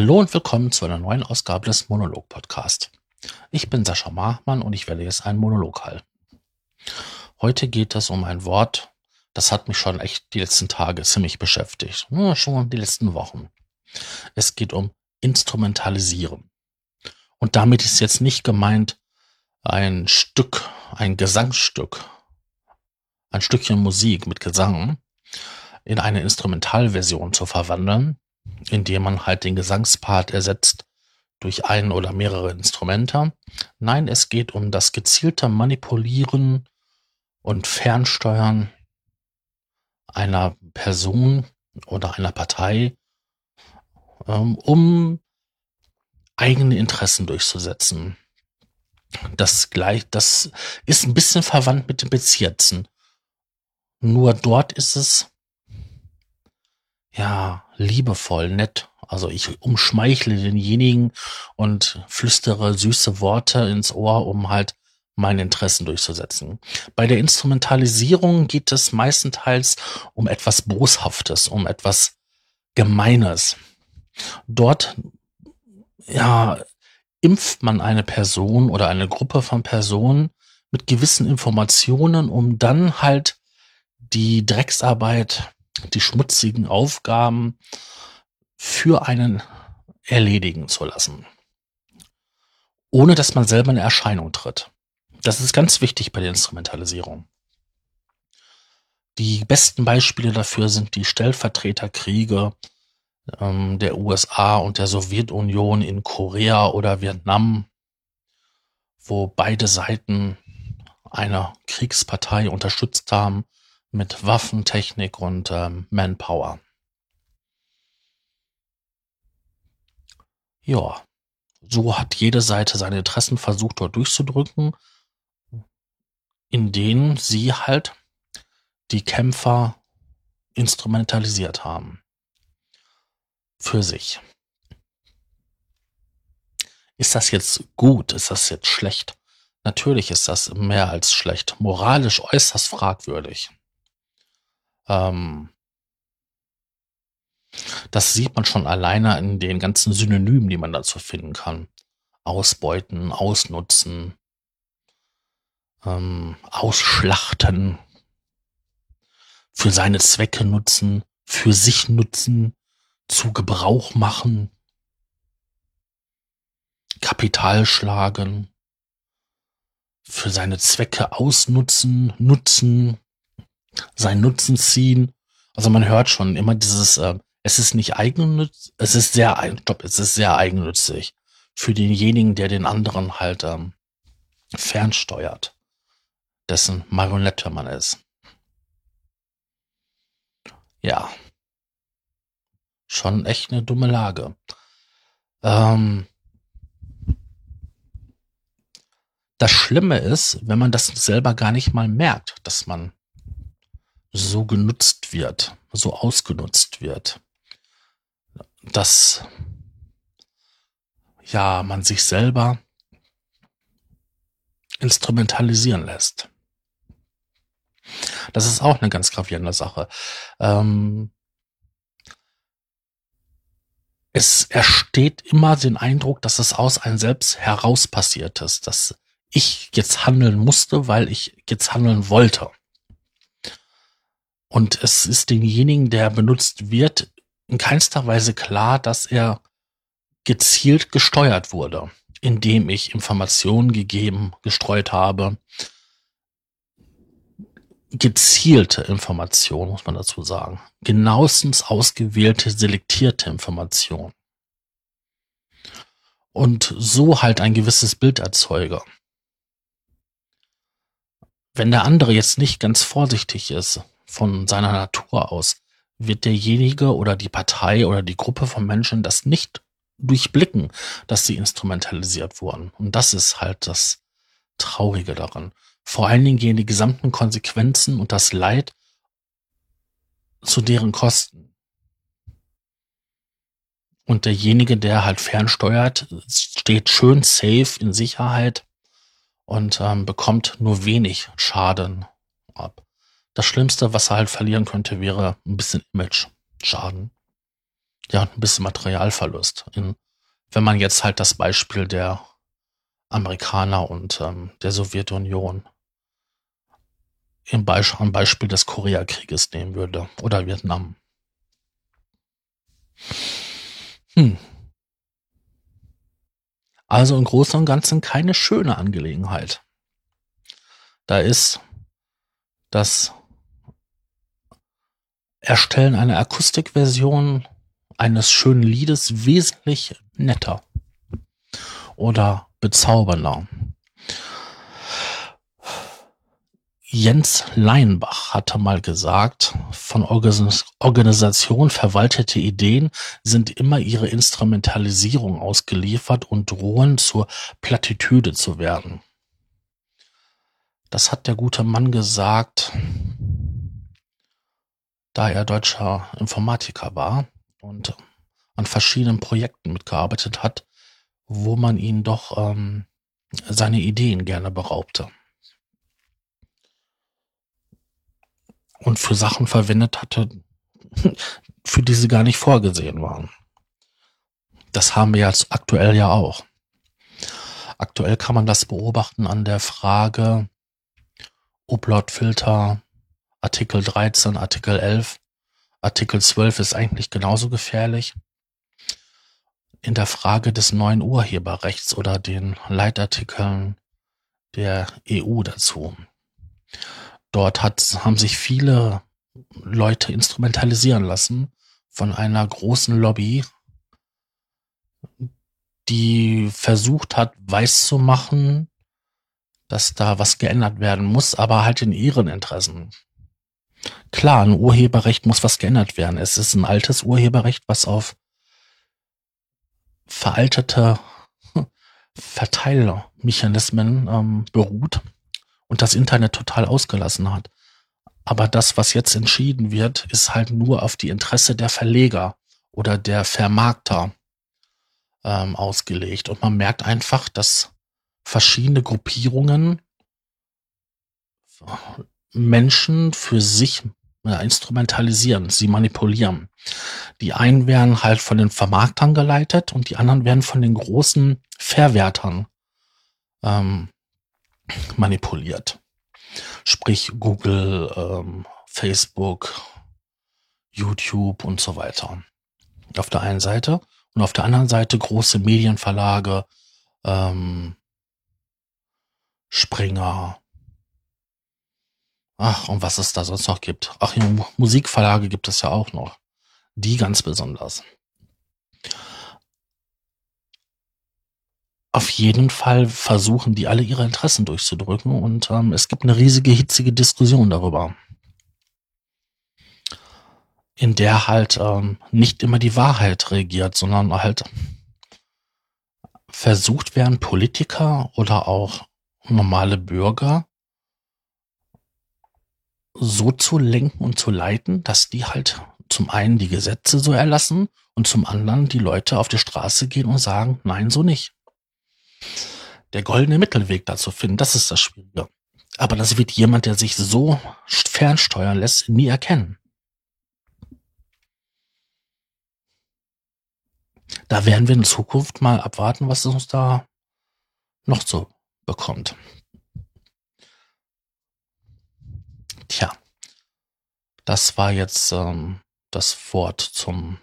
Hallo und willkommen zu einer neuen Ausgabe des Monolog Podcast. Ich bin Sascha Machmann und ich werde jetzt einen Monolog halten. Heute geht es um ein Wort, das hat mich schon echt die letzten Tage ziemlich beschäftigt. Schon die letzten Wochen. Es geht um Instrumentalisieren. Und damit ist jetzt nicht gemeint ein Stück, ein Gesangsstück, ein Stückchen Musik mit Gesang in eine Instrumentalversion zu verwandeln, indem man halt den Gesangspart ersetzt durch ein oder mehrere Instrumente. Nein, es geht um das gezielte Manipulieren und Fernsteuern einer Person oder einer Partei, ähm, um eigene Interessen durchzusetzen. Das gleich, das ist ein bisschen verwandt mit dem Bezirzen. Nur dort ist es ja, liebevoll, nett. Also ich umschmeichle denjenigen und flüstere süße Worte ins Ohr, um halt meine Interessen durchzusetzen. Bei der Instrumentalisierung geht es meistenteils um etwas Boshaftes, um etwas Gemeines. Dort, ja, impft man eine Person oder eine Gruppe von Personen mit gewissen Informationen, um dann halt die Drecksarbeit die schmutzigen Aufgaben für einen erledigen zu lassen. Ohne dass man selber in Erscheinung tritt. Das ist ganz wichtig bei der Instrumentalisierung. Die besten Beispiele dafür sind die Stellvertreterkriege ähm, der USA und der Sowjetunion in Korea oder Vietnam, wo beide Seiten eine Kriegspartei unterstützt haben, mit Waffentechnik und ähm, Manpower. Ja, so hat jede Seite seine Interessen versucht dort durchzudrücken, in denen sie halt die Kämpfer instrumentalisiert haben. Für sich. Ist das jetzt gut? Ist das jetzt schlecht? Natürlich ist das mehr als schlecht. Moralisch äußerst fragwürdig. Ähm, das sieht man schon alleine in den ganzen Synonymen, die man dazu finden kann. Ausbeuten, ausnutzen, ähm, ausschlachten, für seine Zwecke nutzen, für sich nutzen, zu Gebrauch machen, Kapital schlagen, für seine Zwecke ausnutzen, nutzen, seinen Nutzen ziehen. Also man hört schon immer dieses, äh, es ist nicht eigennützig, es ist sehr, stopp, es ist sehr eigennützig für denjenigen, der den anderen halt ähm, fernsteuert, dessen Marionette man ist. Ja. Schon echt eine dumme Lage. Ähm, das Schlimme ist, wenn man das selber gar nicht mal merkt, dass man so genutzt wird, so ausgenutzt wird, dass ja man sich selber instrumentalisieren lässt. Das ist auch eine ganz gravierende Sache. Ähm, es ersteht immer den Eindruck, dass es aus einem selbst heraus passiert ist, dass ich jetzt handeln musste, weil ich jetzt handeln wollte. Und es ist demjenigen, der benutzt wird, in keinster Weise klar, dass er gezielt gesteuert wurde, indem ich Informationen gegeben, gestreut habe. Gezielte Informationen, muss man dazu sagen. Genauestens ausgewählte, selektierte Informationen. Und so halt ein gewisses Bild erzeuge. Wenn der andere jetzt nicht ganz vorsichtig ist, von seiner Natur aus wird derjenige oder die Partei oder die Gruppe von Menschen das nicht durchblicken, dass sie instrumentalisiert wurden. Und das ist halt das Traurige daran. Vor allen Dingen gehen die gesamten Konsequenzen und das Leid zu deren Kosten. Und derjenige, der halt fernsteuert, steht schön safe in Sicherheit und ähm, bekommt nur wenig Schaden ab. Das Schlimmste, was er halt verlieren könnte, wäre ein bisschen Image-Schaden. ja, ein bisschen Materialverlust. In, wenn man jetzt halt das Beispiel der Amerikaner und ähm, der Sowjetunion im am Beispiel des Koreakrieges nehmen würde oder Vietnam. Hm. Also im Großen und Ganzen keine schöne Angelegenheit. Da ist das Erstellen einer Akustikversion eines schönen Liedes wesentlich netter oder bezaubernder. Jens Leinbach hatte mal gesagt, von Organisation verwaltete Ideen sind immer ihre Instrumentalisierung ausgeliefert und drohen zur Plattitüde zu werden. Das hat der gute Mann gesagt, da er deutscher Informatiker war und an verschiedenen Projekten mitgearbeitet hat, wo man ihn doch ähm, seine Ideen gerne beraubte. Und für Sachen verwendet hatte, für die sie gar nicht vorgesehen waren. Das haben wir jetzt aktuell ja auch. Aktuell kann man das beobachten an der Frage, Upload-Filter, Artikel 13, Artikel 11, Artikel 12 ist eigentlich genauso gefährlich. In der Frage des neuen Urheberrechts oder den Leitartikeln der EU dazu. Dort hat, haben sich viele Leute instrumentalisieren lassen von einer großen Lobby, die versucht hat, weiß zu machen, dass da was geändert werden muss, aber halt in ihren Interessen. Klar, ein Urheberrecht muss was geändert werden. Es ist ein altes Urheberrecht, was auf veraltete Verteilmechanismen ähm, beruht und das Internet total ausgelassen hat. Aber das, was jetzt entschieden wird, ist halt nur auf die Interesse der Verleger oder der Vermarkter ähm, ausgelegt. Und man merkt einfach, dass verschiedene Gruppierungen Menschen für sich ja, instrumentalisieren, sie manipulieren. Die einen werden halt von den Vermarktern geleitet und die anderen werden von den großen Verwertern ähm, manipuliert. Sprich Google, ähm, Facebook, YouTube und so weiter. Auf der einen Seite und auf der anderen Seite große Medienverlage, ähm, Springer. Ach, und was es da sonst noch gibt. Ach, Musikverlage gibt es ja auch noch. Die ganz besonders. Auf jeden Fall versuchen die alle ihre Interessen durchzudrücken und ähm, es gibt eine riesige, hitzige Diskussion darüber. In der halt ähm, nicht immer die Wahrheit regiert, sondern halt versucht werden, Politiker oder auch normale Bürger so zu lenken und zu leiten, dass die halt zum einen die Gesetze so erlassen und zum anderen die Leute auf die Straße gehen und sagen, nein, so nicht. Der goldene Mittelweg dazu finden, das ist das Schwierige. Aber das wird jemand, der sich so fernsteuern lässt, nie erkennen. Da werden wir in Zukunft mal abwarten, was uns da noch so bekommt. Tja, das war jetzt ähm, das Wort zum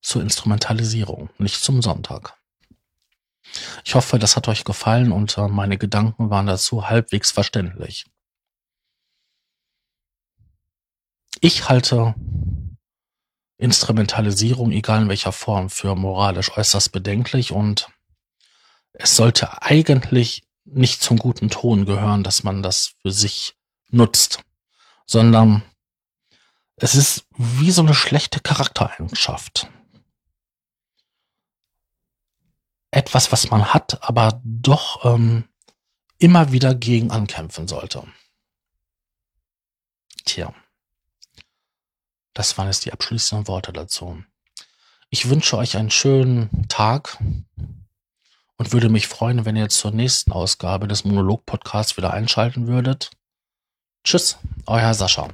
zur Instrumentalisierung, nicht zum Sonntag. Ich hoffe, das hat euch gefallen und äh, meine Gedanken waren dazu halbwegs verständlich. Ich halte Instrumentalisierung, egal in welcher Form, für moralisch äußerst bedenklich und es sollte eigentlich nicht zum guten Ton gehören, dass man das für sich nutzt, sondern es ist wie so eine schlechte Charaktereigenschaft. Etwas, was man hat, aber doch ähm, immer wieder gegen ankämpfen sollte. Tja, das waren jetzt die abschließenden Worte dazu. Ich wünsche euch einen schönen Tag und würde mich freuen, wenn ihr zur nächsten Ausgabe des Monolog-Podcasts wieder einschalten würdet. Tschüss, euer Sascha.